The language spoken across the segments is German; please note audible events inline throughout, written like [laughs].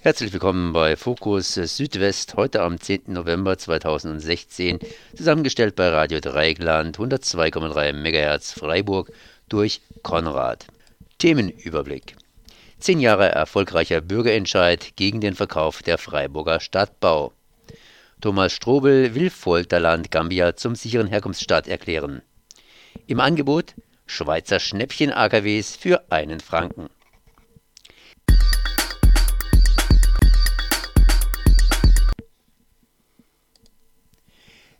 Herzlich willkommen bei Fokus Südwest, heute am 10. November 2016, zusammengestellt bei Radio Dreigland 102,3 MHz Freiburg durch Konrad. Themenüberblick. Zehn Jahre erfolgreicher Bürgerentscheid gegen den Verkauf der Freiburger Stadtbau. Thomas Strobel will Folterland Gambia zum sicheren Herkunftsstaat erklären. Im Angebot Schweizer Schnäppchen-AKWs für einen Franken.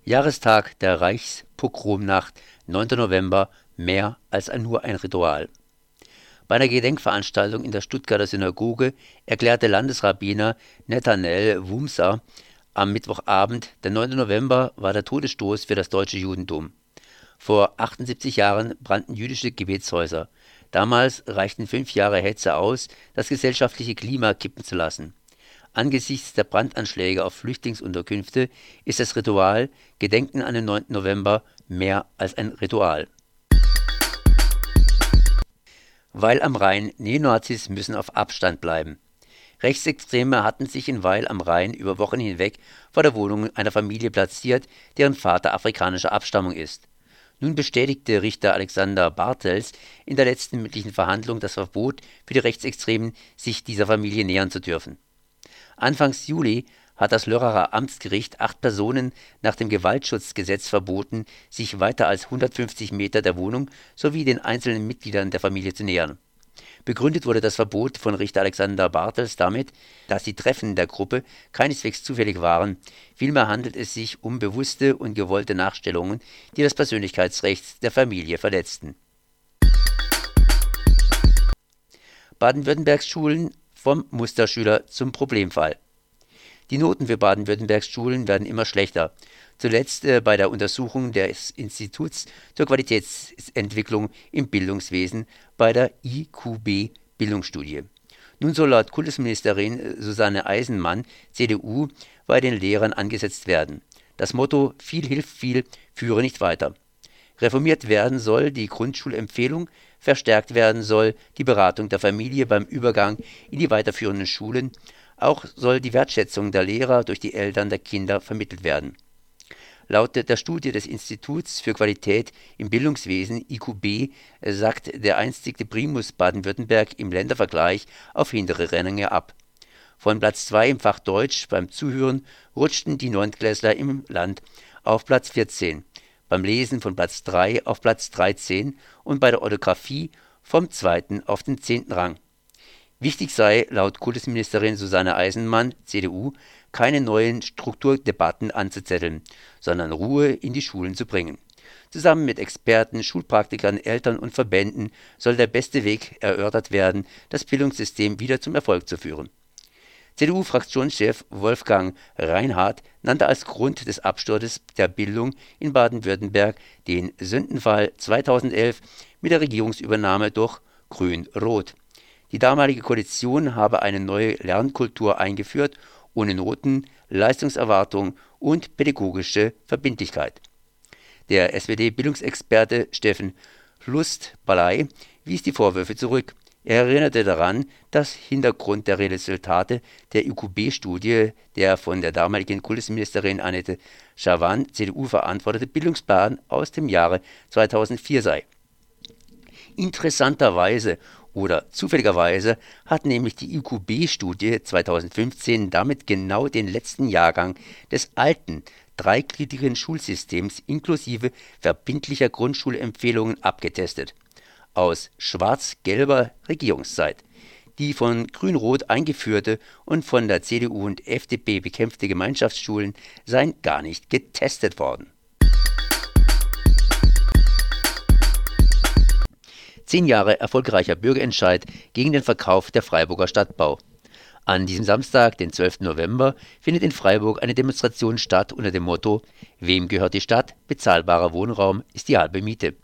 Jahrestag der Reichspogromnacht, 9. November, mehr als nur ein Ritual. Bei einer Gedenkveranstaltung in der Stuttgarter Synagoge erklärte Landesrabbiner Netanel Wumser am Mittwochabend, der 9. November war der Todesstoß für das deutsche Judentum. Vor 78 Jahren brannten jüdische Gebetshäuser. Damals reichten fünf Jahre Hetze aus, das gesellschaftliche Klima kippen zu lassen. Angesichts der Brandanschläge auf Flüchtlingsunterkünfte ist das Ritual Gedenken an den 9. November mehr als ein Ritual. Weil am Rhein Neonazis müssen auf Abstand bleiben. Rechtsextreme hatten sich in Weil am Rhein über Wochen hinweg vor der Wohnung einer Familie platziert, deren Vater afrikanischer Abstammung ist. Nun bestätigte Richter Alexander Bartels in der letzten mündlichen Verhandlung das Verbot für die Rechtsextremen, sich dieser Familie nähern zu dürfen. Anfangs Juli hat das Lörrerer Amtsgericht acht Personen nach dem Gewaltschutzgesetz verboten, sich weiter als 150 Meter der Wohnung sowie den einzelnen Mitgliedern der Familie zu nähern. Begründet wurde das Verbot von Richter Alexander Bartels damit, dass die Treffen der Gruppe keineswegs zufällig waren, vielmehr handelt es sich um bewusste und gewollte Nachstellungen, die das Persönlichkeitsrecht der Familie verletzten. Baden-Württembergs Schulen vom Musterschüler zum Problemfall. Die Noten für Baden-Württembergs Schulen werden immer schlechter. Zuletzt äh, bei der Untersuchung des Instituts zur Qualitätsentwicklung im Bildungswesen bei der IQB Bildungsstudie. Nun soll laut Kultusministerin äh, Susanne Eisenmann, CDU, bei den Lehrern angesetzt werden. Das Motto viel hilft viel, führe nicht weiter. Reformiert werden soll die Grundschulempfehlung, verstärkt werden soll die Beratung der Familie beim Übergang in die weiterführenden Schulen, auch soll die Wertschätzung der Lehrer durch die Eltern der Kinder vermittelt werden. Laut der Studie des Instituts für Qualität im Bildungswesen IQB sagt der einstige Primus Baden-Württemberg im Ländervergleich auf hintere Ränge ab. Von Platz 2 im Fach Deutsch beim Zuhören rutschten die Neuntklässler im Land auf Platz 14, beim Lesen von Platz 3 auf Platz 13 und bei der Orthographie vom zweiten auf den zehnten Rang. Wichtig sei laut Kultusministerin Susanne Eisenmann, CDU, keine neuen Strukturdebatten anzuzetteln, sondern Ruhe in die Schulen zu bringen. Zusammen mit Experten, Schulpraktikern, Eltern und Verbänden soll der beste Weg erörtert werden, das Bildungssystem wieder zum Erfolg zu führen. CDU-Fraktionschef Wolfgang Reinhardt nannte als Grund des Absturzes der Bildung in Baden-Württemberg den Sündenfall 2011 mit der Regierungsübernahme durch Grün-Rot. Die damalige Koalition habe eine neue Lernkultur eingeführt ohne Noten, Leistungserwartung und pädagogische Verbindlichkeit. Der SPD-Bildungsexperte Steffen Lustbalei wies die Vorwürfe zurück. Er erinnerte daran, dass Hintergrund der Resultate der IQB-Studie der von der damaligen Kultusministerin Annette Schavan, CDU, verantwortete Bildungsplan aus dem Jahre 2004 sei. Interessanterweise oder zufälligerweise hat nämlich die IQB-Studie 2015 damit genau den letzten Jahrgang des alten dreigliedrigen Schulsystems inklusive verbindlicher Grundschulempfehlungen abgetestet. Aus schwarz-gelber Regierungszeit. Die von Grün-Rot eingeführte und von der CDU und FDP bekämpfte Gemeinschaftsschulen seien gar nicht getestet worden. Zehn Jahre erfolgreicher Bürgerentscheid gegen den Verkauf der Freiburger Stadtbau. An diesem Samstag, den 12. November, findet in Freiburg eine Demonstration statt unter dem Motto Wem gehört die Stadt? Bezahlbarer Wohnraum ist die halbe Miete.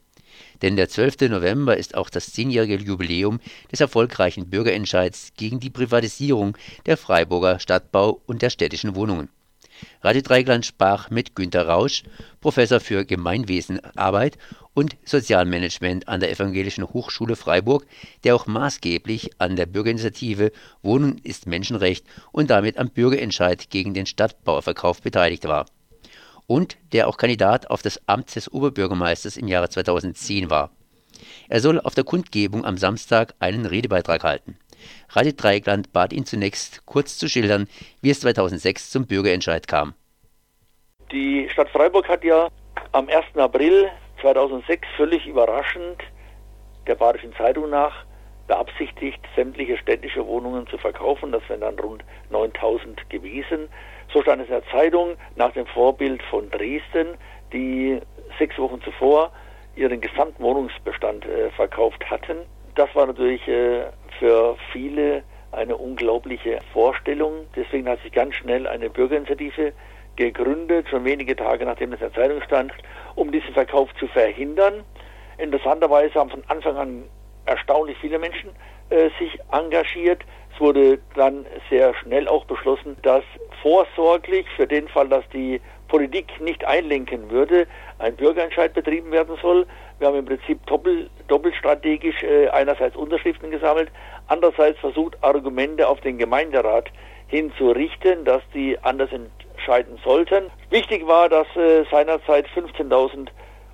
Denn der 12. November ist auch das zehnjährige Jubiläum des erfolgreichen Bürgerentscheids gegen die Privatisierung der Freiburger Stadtbau und der städtischen Wohnungen. Radio Dreigland sprach mit Günter Rausch, Professor für Gemeinwesenarbeit und Sozialmanagement an der Evangelischen Hochschule Freiburg, der auch maßgeblich an der Bürgerinitiative Wohnen ist Menschenrecht und damit am Bürgerentscheid gegen den Stadtbauverkauf beteiligt war. Und der auch Kandidat auf das Amt des Oberbürgermeisters im Jahre 2010 war. Er soll auf der Kundgebung am Samstag einen Redebeitrag halten. Radio Dreieckland bat ihn zunächst kurz zu schildern, wie es 2006 zum Bürgerentscheid kam. Die Stadt Freiburg hat ja am 1. April 2006 völlig überraschend der Badischen Zeitung nach beabsichtigt, sämtliche städtische Wohnungen zu verkaufen. Das wären dann rund 9000 gewesen. So stand es in der Zeitung nach dem Vorbild von Dresden, die sechs Wochen zuvor ihren gesamten Wohnungsbestand äh, verkauft hatten. Das war natürlich äh, für viele eine unglaubliche Vorstellung. Deswegen hat sich ganz schnell eine Bürgerinitiative gegründet, schon wenige Tage nachdem es in der Zeitung stand, um diesen Verkauf zu verhindern. Interessanterweise haben von Anfang an erstaunlich viele Menschen äh, sich engagiert. Es wurde dann sehr schnell auch beschlossen, dass vorsorglich für den Fall, dass die Politik nicht einlenken würde, ein Bürgerentscheid betrieben werden soll. Wir haben im Prinzip doppel, doppelstrategisch äh, einerseits Unterschriften gesammelt, andererseits versucht, Argumente auf den Gemeinderat hinzurichten, dass die anders entscheiden sollten. Wichtig war, dass äh, seinerzeit 15.000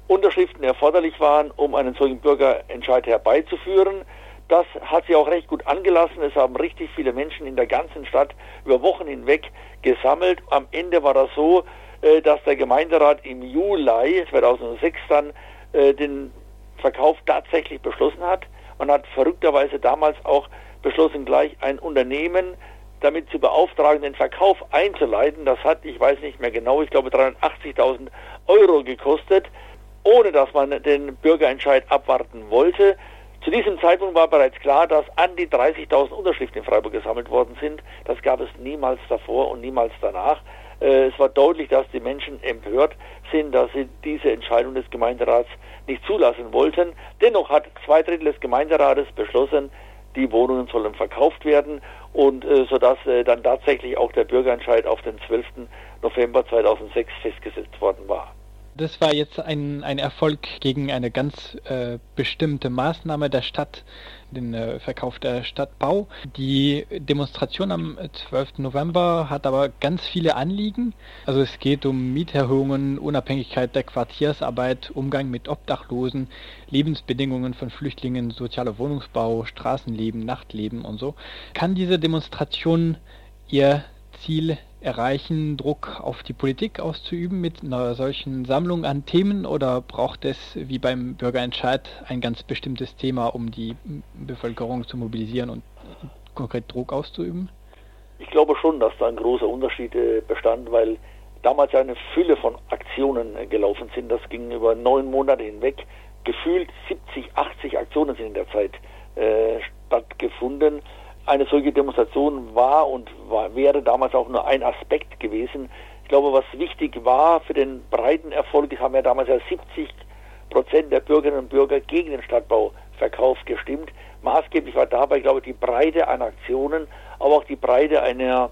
Unterschriften erforderlich waren, um einen solchen Bürgerentscheid herbeizuführen. Das hat sich auch recht gut angelassen. Es haben richtig viele Menschen in der ganzen Stadt über Wochen hinweg gesammelt. Am Ende war das so, äh, dass der Gemeinderat im Juli 2006 dann äh, den Verkauf tatsächlich beschlossen hat. Man hat verrückterweise damals auch beschlossen, gleich ein Unternehmen damit zu beauftragen, den Verkauf einzuleiten. Das hat, ich weiß nicht mehr genau, ich glaube 380.000 Euro gekostet, ohne dass man den Bürgerentscheid abwarten wollte. Zu diesem Zeitpunkt war bereits klar, dass an die 30.000 Unterschriften in Freiburg gesammelt worden sind. Das gab es niemals davor und niemals danach. Äh, es war deutlich, dass die Menschen empört sind, dass sie diese Entscheidung des Gemeinderats nicht zulassen wollten. Dennoch hat zwei Drittel des Gemeinderates beschlossen, die Wohnungen sollen verkauft werden und äh, sodass äh, dann tatsächlich auch der Bürgerentscheid auf den 12. November 2006 festgesetzt worden war. Das war jetzt ein, ein Erfolg gegen eine ganz äh, bestimmte Maßnahme der Stadt, den äh, Verkauf der Stadtbau. Die Demonstration am 12. November hat aber ganz viele Anliegen. Also es geht um Mieterhöhungen, Unabhängigkeit der Quartiersarbeit, Umgang mit Obdachlosen, Lebensbedingungen von Flüchtlingen, sozialer Wohnungsbau, Straßenleben, Nachtleben und so. Kann diese Demonstration ihr Ziel erreichen, Druck auf die Politik auszuüben mit einer solchen Sammlung an Themen oder braucht es wie beim Bürgerentscheid ein ganz bestimmtes Thema, um die Bevölkerung zu mobilisieren und konkret Druck auszuüben? Ich glaube schon, dass da ein großer Unterschied äh, bestand, weil damals eine Fülle von Aktionen äh, gelaufen sind. Das ging über neun Monate hinweg. Gefühlt 70, 80 Aktionen sind in der Zeit äh, stattgefunden eine solche Demonstration war und war, wäre damals auch nur ein Aspekt gewesen. Ich glaube, was wichtig war für den breiten Erfolg, haben ja damals ja 70 Prozent der Bürgerinnen und Bürger gegen den Stadtbauverkauf gestimmt. Maßgeblich war dabei, glaube ich, die Breite an Aktionen, aber auch die Breite einer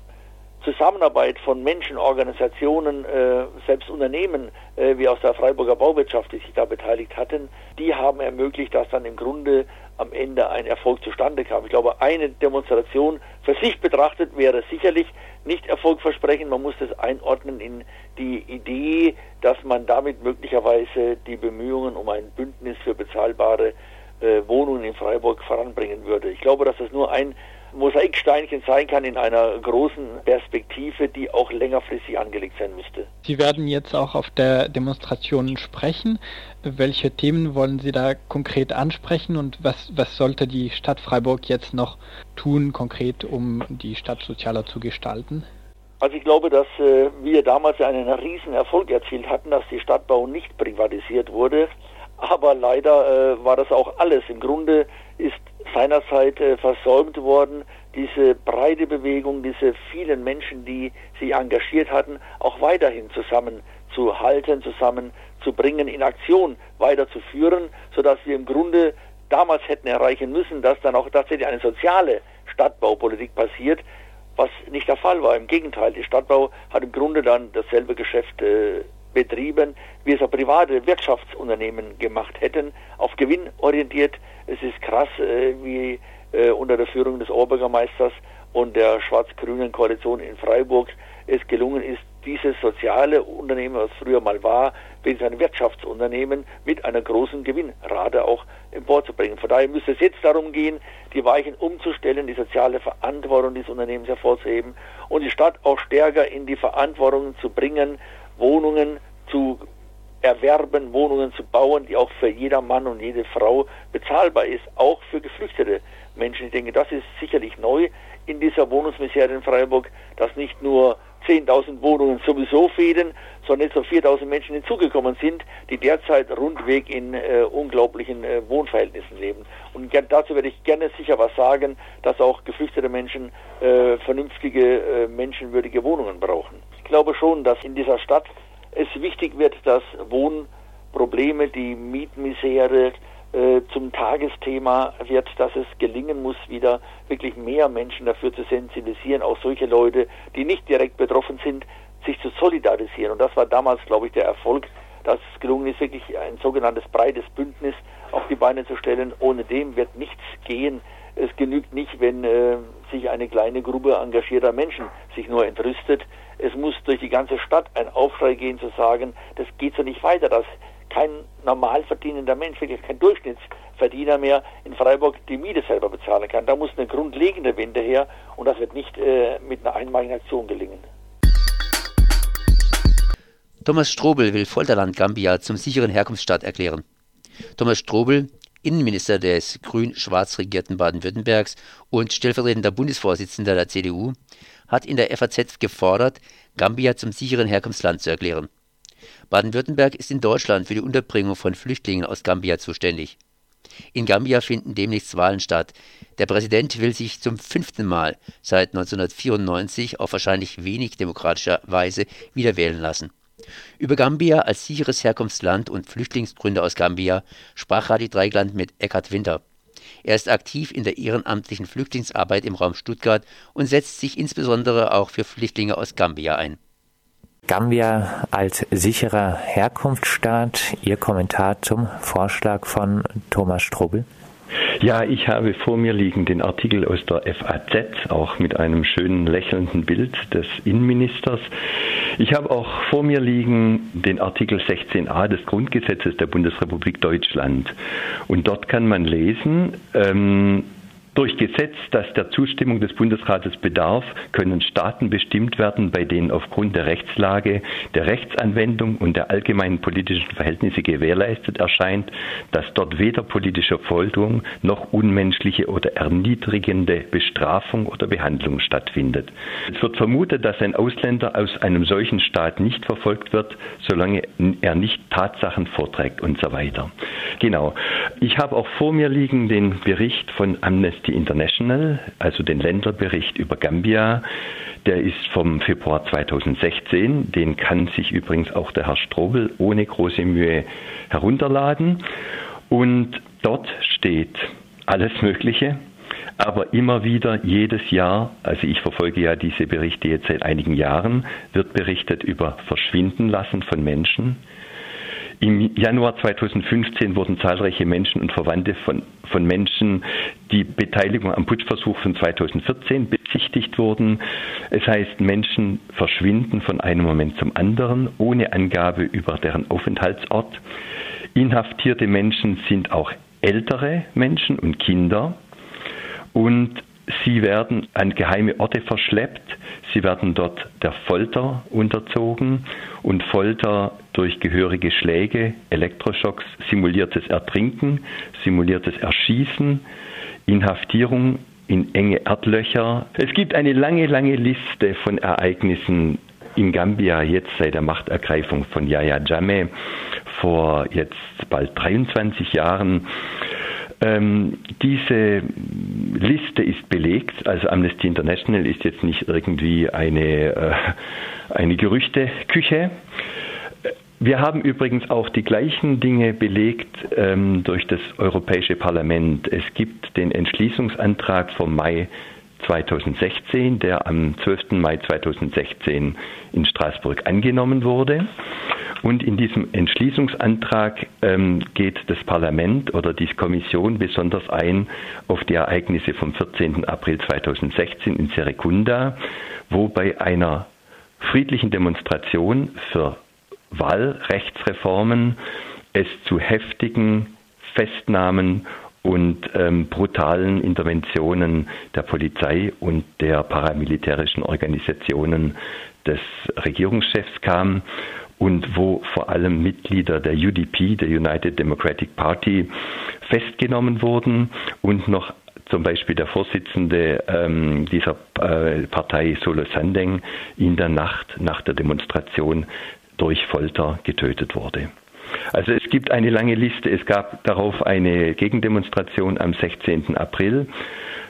Zusammenarbeit von Menschen, Organisationen, äh, selbst Unternehmen, äh, wie aus der Freiburger Bauwirtschaft, die sich da beteiligt hatten, die haben ermöglicht, dass dann im Grunde am Ende ein Erfolg zustande kam. Ich glaube, eine Demonstration für sich betrachtet wäre sicherlich nicht erfolgversprechend. Man muss das einordnen in die Idee, dass man damit möglicherweise die Bemühungen um ein Bündnis für bezahlbare äh, Wohnungen in Freiburg voranbringen würde. Ich glaube, dass das nur ein Mosaiksteinchen sein kann in einer großen Perspektive, die auch längerfristig angelegt sein müsste. Sie werden jetzt auch auf der Demonstration sprechen. Welche Themen wollen Sie da konkret ansprechen und was, was sollte die Stadt Freiburg jetzt noch tun, konkret, um die Stadt sozialer zu gestalten? Also ich glaube, dass äh, wir damals einen riesen Erfolg erzielt hatten, dass die Stadtbau nicht privatisiert wurde. Aber leider äh, war das auch alles. Im Grunde ist seinerzeit äh, versäumt worden, diese breite Bewegung, diese vielen Menschen, die sich engagiert hatten, auch weiterhin zusammenzuhalten, zusammenzubringen, in Aktion weiterzuführen, sodass wir im Grunde damals hätten erreichen müssen, dass dann auch tatsächlich eine soziale Stadtbaupolitik passiert, was nicht der Fall war. Im Gegenteil, die Stadtbau hat im Grunde dann dasselbe Geschäft äh, betrieben, wie es auch private Wirtschaftsunternehmen gemacht hätten, auf Gewinn orientiert. Es ist krass, äh, wie äh, unter der Führung des Oberbürgermeisters und der schwarz-grünen Koalition in Freiburg es gelungen ist, dieses soziale Unternehmen, was früher mal war, bis ein Wirtschaftsunternehmen mit einer großen Gewinnrate auch emporzubringen. Von daher müsste es jetzt darum gehen, die Weichen umzustellen, die soziale Verantwortung dieses Unternehmens hervorzuheben und die Stadt auch stärker in die Verantwortung zu bringen, Wohnungen zu erwerben, Wohnungen zu bauen, die auch für jeder Mann und jede Frau bezahlbar ist, auch für geflüchtete Menschen. Ich denke, das ist sicherlich neu in dieser Wohnungsmisere in Freiburg, dass nicht nur 10.000 Wohnungen sowieso fehlen, sondern jetzt so 4.000 Menschen hinzugekommen sind, die derzeit rundweg in äh, unglaublichen äh, Wohnverhältnissen leben. Und dazu werde ich gerne sicher was sagen, dass auch geflüchtete Menschen äh, vernünftige, äh, menschenwürdige Wohnungen brauchen. Ich glaube schon, dass in dieser Stadt es wichtig wird, dass Wohnprobleme, die Mietmisere, äh, zum Tagesthema wird, dass es gelingen muss, wieder wirklich mehr Menschen dafür zu sensibilisieren, auch solche Leute, die nicht direkt betroffen sind, sich zu solidarisieren. Und das war damals, glaube ich, der Erfolg, dass es gelungen ist, wirklich ein sogenanntes breites Bündnis auf die Beine zu stellen. Ohne dem wird nichts gehen. Es genügt nicht, wenn äh, sich eine kleine Gruppe engagierter Menschen sich nur entrüstet. Es muss durch die ganze Stadt ein Aufschrei gehen, zu sagen, das geht so nicht weiter, dass kein normal verdienender Mensch, wirklich kein Durchschnittsverdiener mehr in Freiburg die Miete selber bezahlen kann. Da muss eine grundlegende Wende her und das wird nicht äh, mit einer einmaligen Aktion gelingen. Thomas Strobel will Folterland Gambia zum sicheren Herkunftsstaat erklären. Thomas Strobel, Innenminister des grün-schwarz regierten Baden-Württembergs und stellvertretender Bundesvorsitzender der CDU, hat in der FAZ gefordert, Gambia zum sicheren Herkunftsland zu erklären. Baden-Württemberg ist in Deutschland für die Unterbringung von Flüchtlingen aus Gambia zuständig. In Gambia finden demnächst Wahlen statt. Der Präsident will sich zum fünften Mal seit 1994 auf wahrscheinlich wenig demokratischer Weise wiederwählen lassen. Über Gambia als sicheres Herkunftsland und Flüchtlingsgründe aus Gambia sprach Radio Dreigland mit Eckhard Winter. Er ist aktiv in der ehrenamtlichen Flüchtlingsarbeit im Raum Stuttgart und setzt sich insbesondere auch für Flüchtlinge aus Gambia ein. Gambia als sicherer Herkunftsstaat. Ihr Kommentar zum Vorschlag von Thomas Strobel? Ja, ich habe vor mir liegen den Artikel aus der FAZ, auch mit einem schönen lächelnden Bild des Innenministers. Ich habe auch vor mir liegen den Artikel 16a des Grundgesetzes der Bundesrepublik Deutschland. Und dort kann man lesen, ähm, durch Gesetz, das der Zustimmung des Bundesrates bedarf, können Staaten bestimmt werden, bei denen aufgrund der Rechtslage, der Rechtsanwendung und der allgemeinen politischen Verhältnisse gewährleistet erscheint, dass dort weder politische Folterung noch unmenschliche oder erniedrigende Bestrafung oder Behandlung stattfindet. Es wird vermutet, dass ein Ausländer aus einem solchen Staat nicht verfolgt wird, solange er nicht Tatsachen vorträgt und so weiter. Genau. Ich habe auch vor mir liegen den Bericht von Amnesty Amnesty International, also den Länderbericht über Gambia. Der ist vom Februar 2016. Den kann sich übrigens auch der Herr Strobel ohne große Mühe herunterladen. Und dort steht alles Mögliche, aber immer wieder jedes Jahr, also ich verfolge ja diese Berichte jetzt seit einigen Jahren, wird berichtet über Verschwinden lassen von Menschen, im Januar 2015 wurden zahlreiche Menschen und Verwandte von, von Menschen, die Beteiligung am Putschversuch von 2014 bezichtigt wurden. Es heißt, Menschen verschwinden von einem Moment zum anderen, ohne Angabe über deren Aufenthaltsort. Inhaftierte Menschen sind auch ältere Menschen und Kinder. Und Sie werden an geheime Orte verschleppt, sie werden dort der Folter unterzogen und Folter durch gehörige Schläge, Elektroschocks, simuliertes Ertrinken, simuliertes Erschießen, Inhaftierung in enge Erdlöcher. Es gibt eine lange, lange Liste von Ereignissen in Gambia jetzt seit der Machtergreifung von Yahya Jammeh vor jetzt bald 23 Jahren Ähm, diese Liste ist belegt, also Amnesty International ist jetzt nicht irgendwie eine, äh, eine Gerüchteküche. Wir haben übrigens auch die gleichen Dinge belegt ähm, durch das Europäische Parlament. Es gibt den Entschließungsantrag vom Mai 2016, der am 12. Mai 2016 in Straßburg angenommen wurde. Und in diesem Entschließungsantrag ähm, geht das Parlament oder die Kommission besonders ein auf die Ereignisse vom 14. April 2016 in Serekunda, wo bei einer friedlichen Demonstration für Wahlrechtsreformen es zu heftigen Festnahmen und ähm, brutalen Interventionen der Polizei und der paramilitärischen Organisationen des Regierungschefs kam und wo vor allem Mitglieder der UDP, der United Democratic Party, festgenommen wurden und noch zum Beispiel der Vorsitzende ähm, dieser äh, Partei Solo Sandeng in der Nacht nach der Demonstration durch Folter getötet wurde. Also es gibt eine lange Liste. Es gab darauf eine Gegendemonstration am 16. April.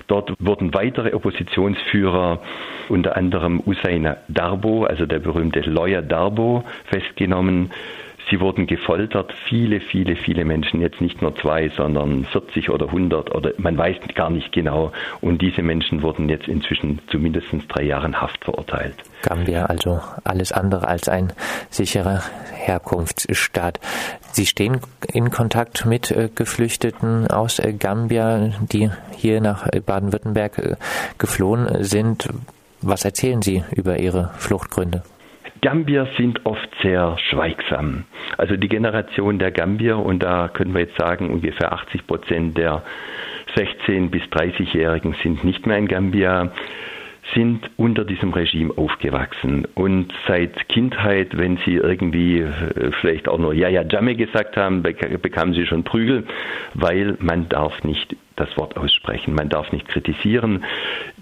Dort wurden weitere Oppositionsführer, unter anderem Usain Darbo, also der berühmte Lawyer Darbo, festgenommen. Sie wurden gefoltert, viele, viele, viele Menschen, jetzt nicht nur zwei, sondern 40 oder 100 oder man weiß gar nicht genau. Und diese Menschen wurden jetzt inzwischen zu mindestens drei Jahren Haft verurteilt. Gambia also alles andere als ein sicherer Herkunftsstaat. Sie stehen in Kontakt mit äh, Geflüchteten aus äh, Gambia, die hier nach äh, Baden-Württemberg geflohen sind. Was erzählen Sie über Ihre Fluchtgründe? Gambier sind oft sehr schweigsam. Also die Generation der Gambier, und da können wir jetzt sagen, ungefähr 80 Prozent der 16- bis 30-Jährigen sind nicht mehr in Gambia, sind unter diesem Regime aufgewachsen. Und seit Kindheit, wenn sie irgendwie äh, vielleicht auch nur Ja, ja, Jamme gesagt haben, bekamen sie schon Prügel, weil man darf nicht das Wort aussprechen, man darf nicht kritisieren.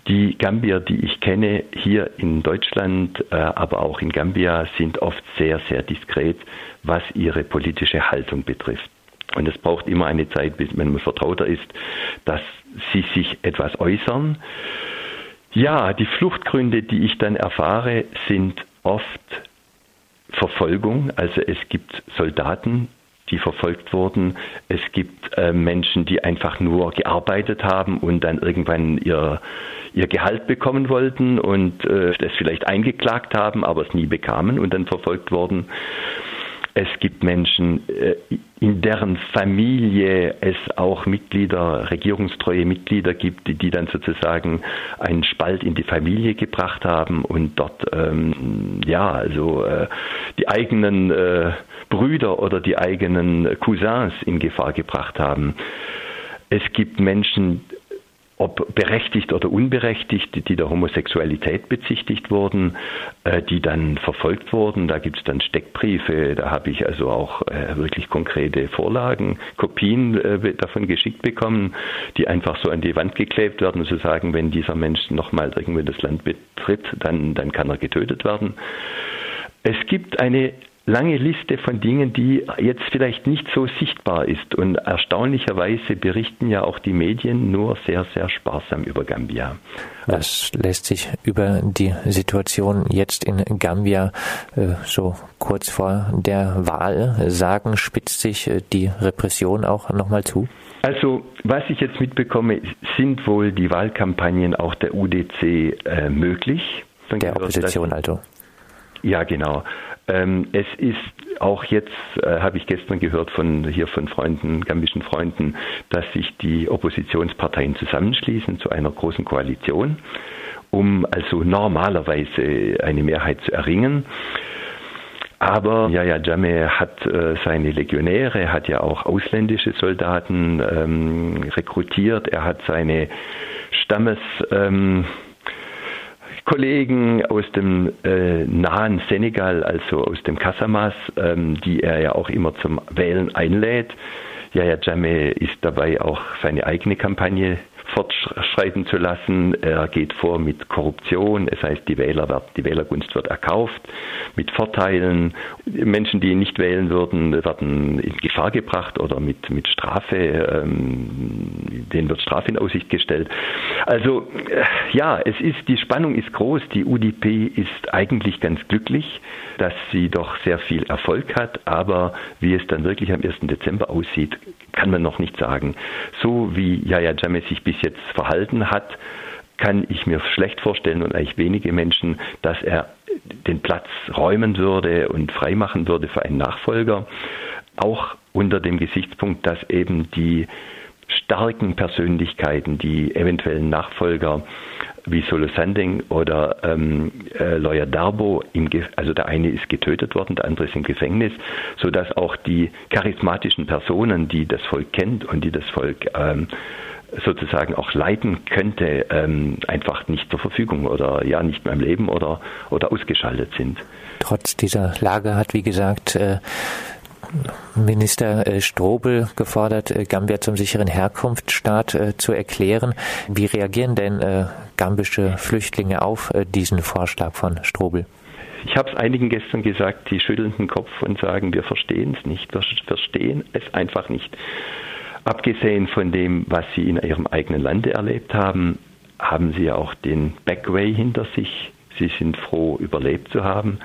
Die Gambier, die ich kenne hier in Deutschland, äh, aber auch in Gambia, sind oft sehr, sehr diskret, was ihre politische Haltung betrifft. Und es braucht immer eine Zeit, bis man vertrauter ist, dass sie sich etwas äußern. Ja, die Fluchtgründe, die ich dann erfahre, sind oft Verfolgung. Also es gibt Soldaten, die verfolgt wurden. Es gibt äh, Menschen, die einfach nur gearbeitet haben und dann irgendwann ihr, ihr Gehalt bekommen wollten und äh, das vielleicht eingeklagt haben, aber es nie bekamen und dann verfolgt wurden. Es gibt Menschen, äh, in deren Familie es auch Mitglieder, regierungstreue Mitglieder gibt, die dann sozusagen einen Spalt in die Familie gebracht haben und dort, ähm, ja, also äh, die eigenen äh, Brüder oder die eigenen Cousins in Gefahr gebracht haben. Es gibt Menschen, ob berechtigt oder unberechtigt, die der Homosexualität bezichtigt wurden, äh, die dann verfolgt wurden. Da gibt es dann Steckbriefe, da habe ich also auch äh, wirklich konkrete Vorlagen, Kopien äh, davon geschickt bekommen, die einfach so an die Wand geklebt werden zu sagen, wenn dieser Mensch nochmal irgendwie das Land betritt, dann, dann kann er getötet werden. Es gibt eine lange Liste von Dingen, die jetzt vielleicht nicht so sichtbar ist. Und erstaunlicherweise berichten ja auch die Medien nur sehr, sehr sparsam über Gambia. Was lässt sich über die Situation jetzt in Gambia äh, so kurz vor der Wahl sagen? Spitzt sich äh, die Repression auch nochmal zu? Also, was ich jetzt mitbekomme, sind wohl die Wahlkampagnen auch der UDC äh, möglich. Der Opposition also. Ja, genau. Ähm, es ist auch jetzt, äh, habe ich gestern gehört von hier von Freunden, gambischen Freunden, dass sich die Oppositionsparteien zusammenschließen zu einer großen Koalition, um also normalerweise eine Mehrheit zu erringen. Aber Yahya Jammeh hat äh, seine Legionäre, hat ja auch ausländische Soldaten ähm, rekrutiert, er hat seine Stammes ähm, Kollegen aus dem äh, nahen Senegal, also aus dem Casamas, ähm, die er ja auch immer zum Wählen einlädt. Yahya Jammeh ist dabei auch seine eigene Kampagne fortschreiten zu lassen. Er geht vor mit Korruption, es heißt, die, Wähler, die Wählergunst wird erkauft mit Vorteilen. Menschen, die nicht wählen würden, werden in Gefahr gebracht oder mit, mit Strafe, ähm, denen wird Strafe in Aussicht gestellt. Also äh, ja, es ist, die Spannung ist groß. Die UDP ist eigentlich ganz glücklich, dass sie doch sehr viel Erfolg hat, aber wie es dann wirklich am 1. Dezember aussieht, kann man noch nicht sagen. So wie Yahya Jammeh sich bis jetzt verhalten hat, kann ich mir schlecht vorstellen und eigentlich wenige Menschen, dass er den Platz räumen würde und freimachen würde für einen Nachfolger. Auch unter dem Gesichtspunkt, dass eben die starken Persönlichkeiten, die eventuellen Nachfolger wie Solo Sanding oder ähm, äh, Lawyer Darbo, im also der eine ist getötet worden, der andere ist im Gefängnis, sodass auch die charismatischen Personen, die das Volk kennt und die das Volk ähm, sozusagen auch leiten könnte, ähm, einfach nicht zur Verfügung oder ja nicht mehr im Leben oder, oder ausgeschaltet sind. Trotz dieser Lage hat, wie gesagt, äh, Minister äh, Strobel gefordert, äh, Gambia zum sicheren Herkunftsstaat äh, zu erklären. Wie reagieren denn gambische Flüchtlinge auf diesen Vorschlag von Strobel? Ich habe es einigen gestern gesagt, die schütteln den Kopf und sagen, wir verstehen es nicht, wir verstehen es einfach nicht. Abgesehen von dem, was sie in ihrem eigenen Lande erlebt haben, haben sie auch den Backway hinter sich. Sie sind froh, überlebt zu haben.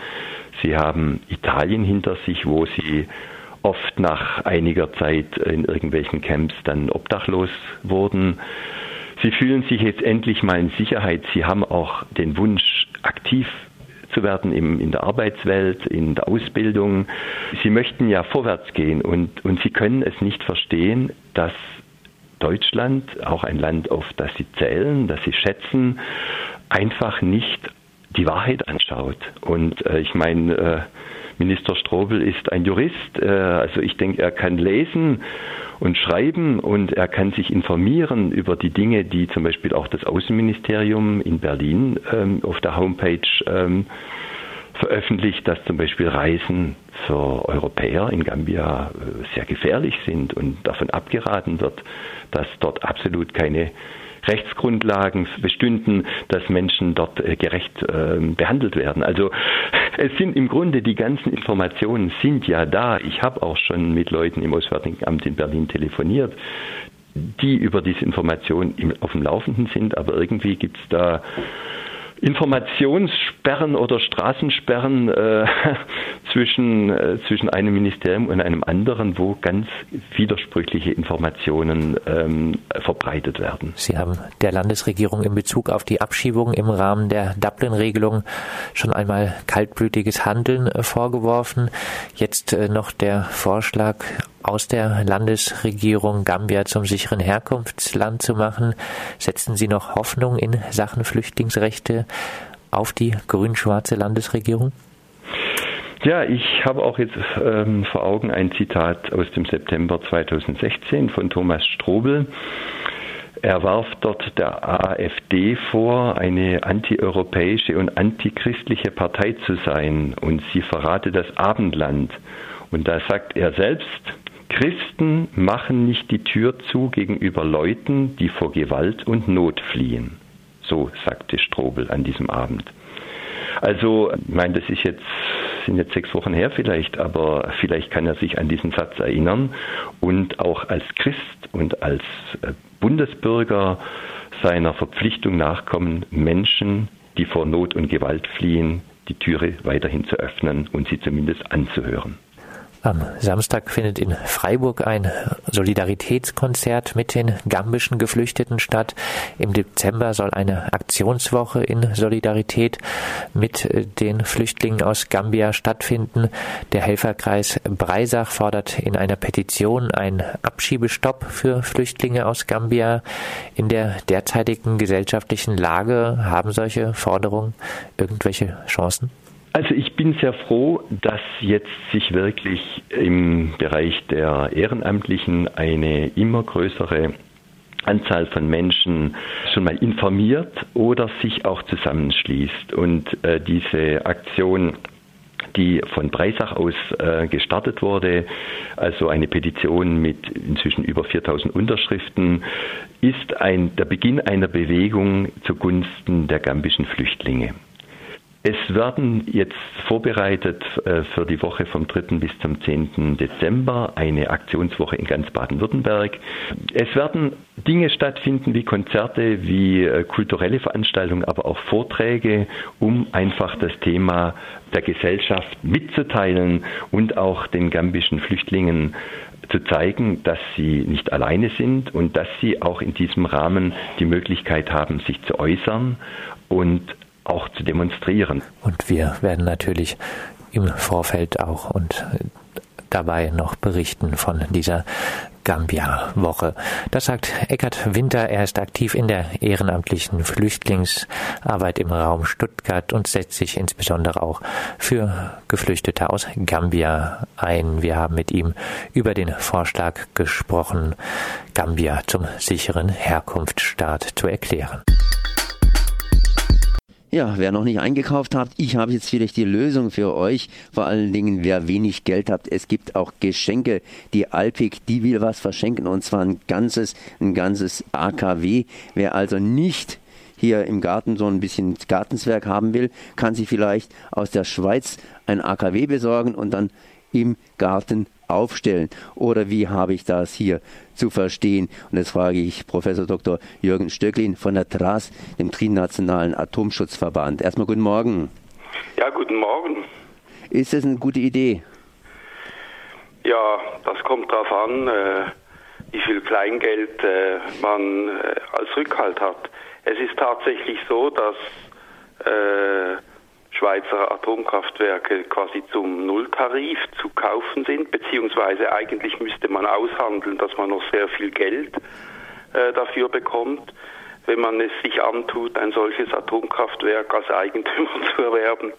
Sie haben Italien hinter sich, wo sie oft nach einiger Zeit in irgendwelchen Camps dann obdachlos wurden. Sie fühlen sich jetzt endlich mal in Sicherheit. Sie haben auch den Wunsch, aktiv zu werden in der Arbeitswelt, in der Ausbildung. Sie möchten ja vorwärts gehen und, und sie können es nicht verstehen, dass Deutschland, auch ein Land, auf das sie zählen, das sie schätzen, einfach nicht die Wahrheit anschaut. Und äh, ich meine, äh, Minister Strobel ist ein Jurist, äh, also ich denke, er kann lesen und schreiben und er kann sich informieren über die Dinge, die zum Beispiel auch das Außenministerium in Berlin ähm, auf der Homepage ähm, veröffentlicht, dass zum Beispiel Reisen für Europäer in Gambia äh, sehr gefährlich sind und davon abgeraten wird, dass dort absolut keine Rechtsgrundlagen bestünden, dass Menschen dort äh, gerecht äh, behandelt werden. Also [laughs] es sind im Grunde die ganzen Informationen sind ja da. Ich habe auch schon mit Leuten im Auswärtigen Amt in Berlin telefoniert, die über diese Informationen auf dem Laufenden sind, aber irgendwie gibt es da Informationssperren oder Straßensperren äh, [laughs] zwischen, äh, zwischen einem Ministerium und einem anderen, wo ganz widersprüchliche Informationen ähm, verbreitet werden. Sie haben der Landesregierung in Bezug auf die Abschiebung im Rahmen der Dublin-Regelung schon einmal kaltblütiges Handeln äh, vorgeworfen. Jetzt äh, noch der Vorschlag aus der Landesregierung Gambia zum sicheren Herkunftsland zu machen? Setzen Sie noch Hoffnung in Sachen Flüchtlingsrechte auf die grün-schwarze Landesregierung? Ja, ich habe auch jetzt ähm, vor Augen ein Zitat aus dem September 2016 von Thomas Strobel. Er warf dort der AfD vor, eine antieuropäische und antichristliche Partei zu sein und sie verrate das Abendland. Und da sagt er selbst, Christen machen nicht die Tür zu gegenüber Leuten, die vor Gewalt und Not fliehen. So sagte Strobel an diesem Abend. Also, ich meine, das ist jetzt, sind jetzt sechs Wochen her vielleicht, aber vielleicht kann er sich an diesen Satz erinnern und auch als Christ und als äh, Bundesbürger seiner Verpflichtung nachkommen, Menschen, die vor Not und Gewalt fliehen, die Türe weiterhin zu öffnen und sie zumindest anzuhören. Am Samstag findet in Freiburg ein Solidaritätskonzert mit den gambischen Geflüchteten statt. Im Dezember soll eine Aktionswoche in Solidarität mit den Flüchtlingen aus Gambia stattfinden. Der Helferkreis Breisach fordert in einer Petition einen Abschiebestopp für Flüchtlinge aus Gambia. In der derzeitigen gesellschaftlichen Lage haben solche Forderungen irgendwelche Chancen? Also ich bin sehr froh, dass jetzt sich wirklich im Bereich der Ehrenamtlichen eine immer größere Anzahl von Menschen schon mal informiert oder sich auch zusammenschließt. Und äh, diese Aktion die von Breisach aus äh, gestartet wurde, also eine Petition mit inzwischen über 4000 Unterschriften, ist ein, der Beginn einer Bewegung zugunsten der gambischen Flüchtlinge. Es werden jetzt vorbereitet äh, für die Woche vom 3. bis zum 10. Dezember eine Aktionswoche in ganz Baden-Württemberg. Es werden Dinge stattfinden wie Konzerte, wie äh, kulturelle Veranstaltungen, aber auch Vorträge, um einfach das Thema der Gesellschaft mitzuteilen und auch den gambischen Flüchtlingen zu zeigen, dass sie nicht alleine sind und dass sie auch in diesem Rahmen die Möglichkeit haben, sich zu äußern und auch zu demonstrieren. Und wir werden natürlich im Vorfeld auch und dabei noch berichten von dieser Gambia-Woche. Das sagt Eckhard Winter. Er ist aktiv in der ehrenamtlichen Flüchtlingsarbeit im Raum Stuttgart und setzt sich insbesondere auch für Geflüchtete aus Gambia ein. Wir haben mit ihm über den Vorschlag gesprochen, Gambia zum sicheren Herkunftsstaat zu erklären. Ja, wer noch nicht eingekauft hat, ich habe jetzt vielleicht die Lösung für euch. Vor allen Dingen, wer wenig Geld hat, es gibt auch Geschenke. Die Alpik, die will was verschenken und zwar ein ganzes, ein ganzes AKW. Wer also nicht hier im Garten so ein bisschen Gartenswerk haben will, kann sich vielleicht aus der Schweiz ein AKW besorgen und dann im Garten aufstellen? Oder wie habe ich das hier zu verstehen? Und das frage ich Professor Dr. Jürgen Stöcklin von der TRAS, dem Trinationalen Atomschutzverband. Erstmal guten Morgen. Ja, guten Morgen. Ist das eine gute Idee? Ja, das kommt darauf an, äh, wie viel Kleingeld äh, man äh, als Rückhalt hat. Es ist tatsächlich so, dass Schweizer Atomkraftwerke quasi zum Nulltarif zu kaufen sind, beziehungsweise eigentlich müsste man aushandeln, dass man noch sehr viel Geld äh, dafür bekommt, wenn man es sich antut, ein solches Atomkraftwerk als Eigentümer [laughs] zu erwerben,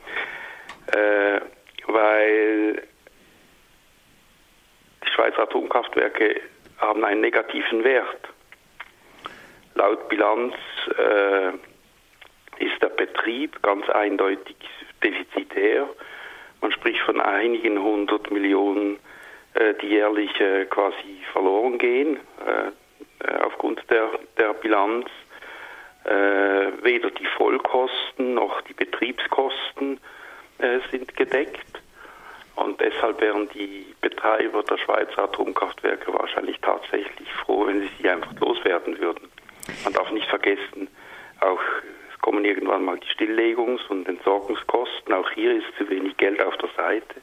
äh, weil die Schweizer Atomkraftwerke haben einen negativen Wert. Laut Bilanz äh, ist der Betrieb ganz eindeutig defizitär. Man spricht von einigen hundert Millionen, äh, die jährlich äh, quasi verloren gehen äh, aufgrund der, der Bilanz. Weder die Vollkosten noch die Betriebskosten sind gedeckt. Und deshalb wären die Betreiber der Schweizer Atomkraftwerke wahrscheinlich tatsächlich froh, wenn sie sie einfach loswerden würden. Man darf nicht vergessen, auch kommen irgendwann mal die Stilllegungs- und Entsorgungskosten. Auch hier ist zu wenig Geld auf der Seite.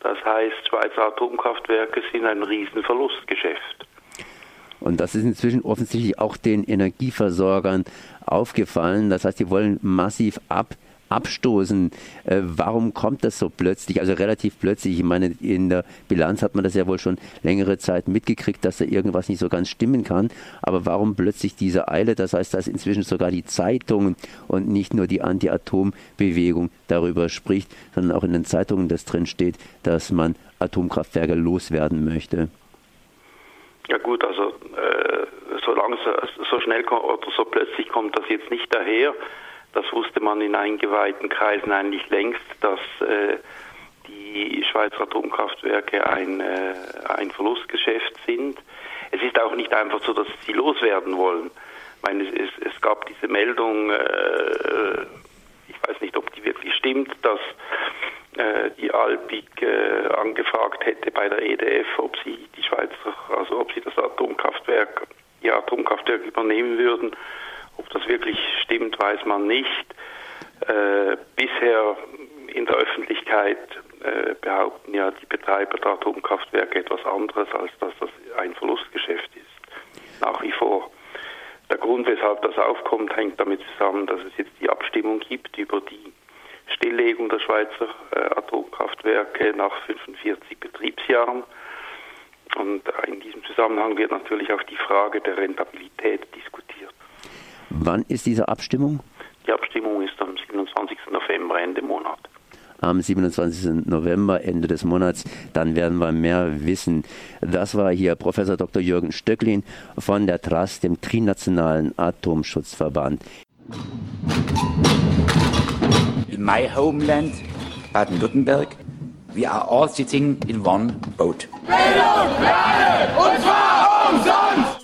Das heißt, Schweizer Atomkraftwerke sind ein Riesenverlustgeschäft. Und das ist inzwischen offensichtlich auch den Energieversorgern aufgefallen. Das heißt, die wollen massiv ab abstoßen. Äh, warum kommt das so plötzlich? Also relativ plötzlich. Ich meine, in der Bilanz hat man das ja wohl schon längere Zeit mitgekriegt, dass da irgendwas nicht so ganz stimmen kann. Aber warum plötzlich diese Eile? Das heißt, dass inzwischen sogar die Zeitungen und nicht nur die Anti-Atom-Bewegung darüber spricht, sondern auch in den Zeitungen das drin steht, dass man Atomkraftwerke loswerden möchte. Ja gut, also äh, so langsam, so schnell oder so plötzlich kommt das jetzt nicht daher. Das wusste man in eingeweihten Kreisen eigentlich längst, dass äh, die Schweizer Atomkraftwerke ein, äh, ein Verlustgeschäft sind. Es ist auch nicht einfach so, dass sie loswerden wollen. Ich meine, es, es gab diese Meldung, äh, ich weiß nicht, ob die wirklich stimmt, dass äh, die Alpig äh, angefragt hätte bei der EDF, ob sie die Schweizer, also ob sie das Atomkraftwerk, ihr Atomkraftwerk übernehmen würden. Ob das wirklich stimmt, weiß man nicht. Äh, bisher in der Öffentlichkeit äh, behaupten ja die Betreiber der Atomkraftwerke etwas anderes, als dass das ein Verlustgeschäft ist. Nach wie vor. Der Grund, weshalb das aufkommt, hängt damit zusammen, dass es jetzt die Abstimmung gibt über die Stilllegung der Schweizer äh, Atomkraftwerke nach 45 Betriebsjahren. Und in diesem Zusammenhang wird natürlich auch die Frage der Rentabilität diskutiert. Wann ist diese Abstimmung? Die Abstimmung ist am 27. November, Ende Monat. Am 27. November, Ende des Monats, dann werden wir mehr wissen. Das war hier Professor Dr. Jürgen Stöcklin von der TRAS, dem Trinationalen Atomschutzverband. In my homeland, Baden-Württemberg. We are all sitting in one boat. Bildung alle und zwar umsonst!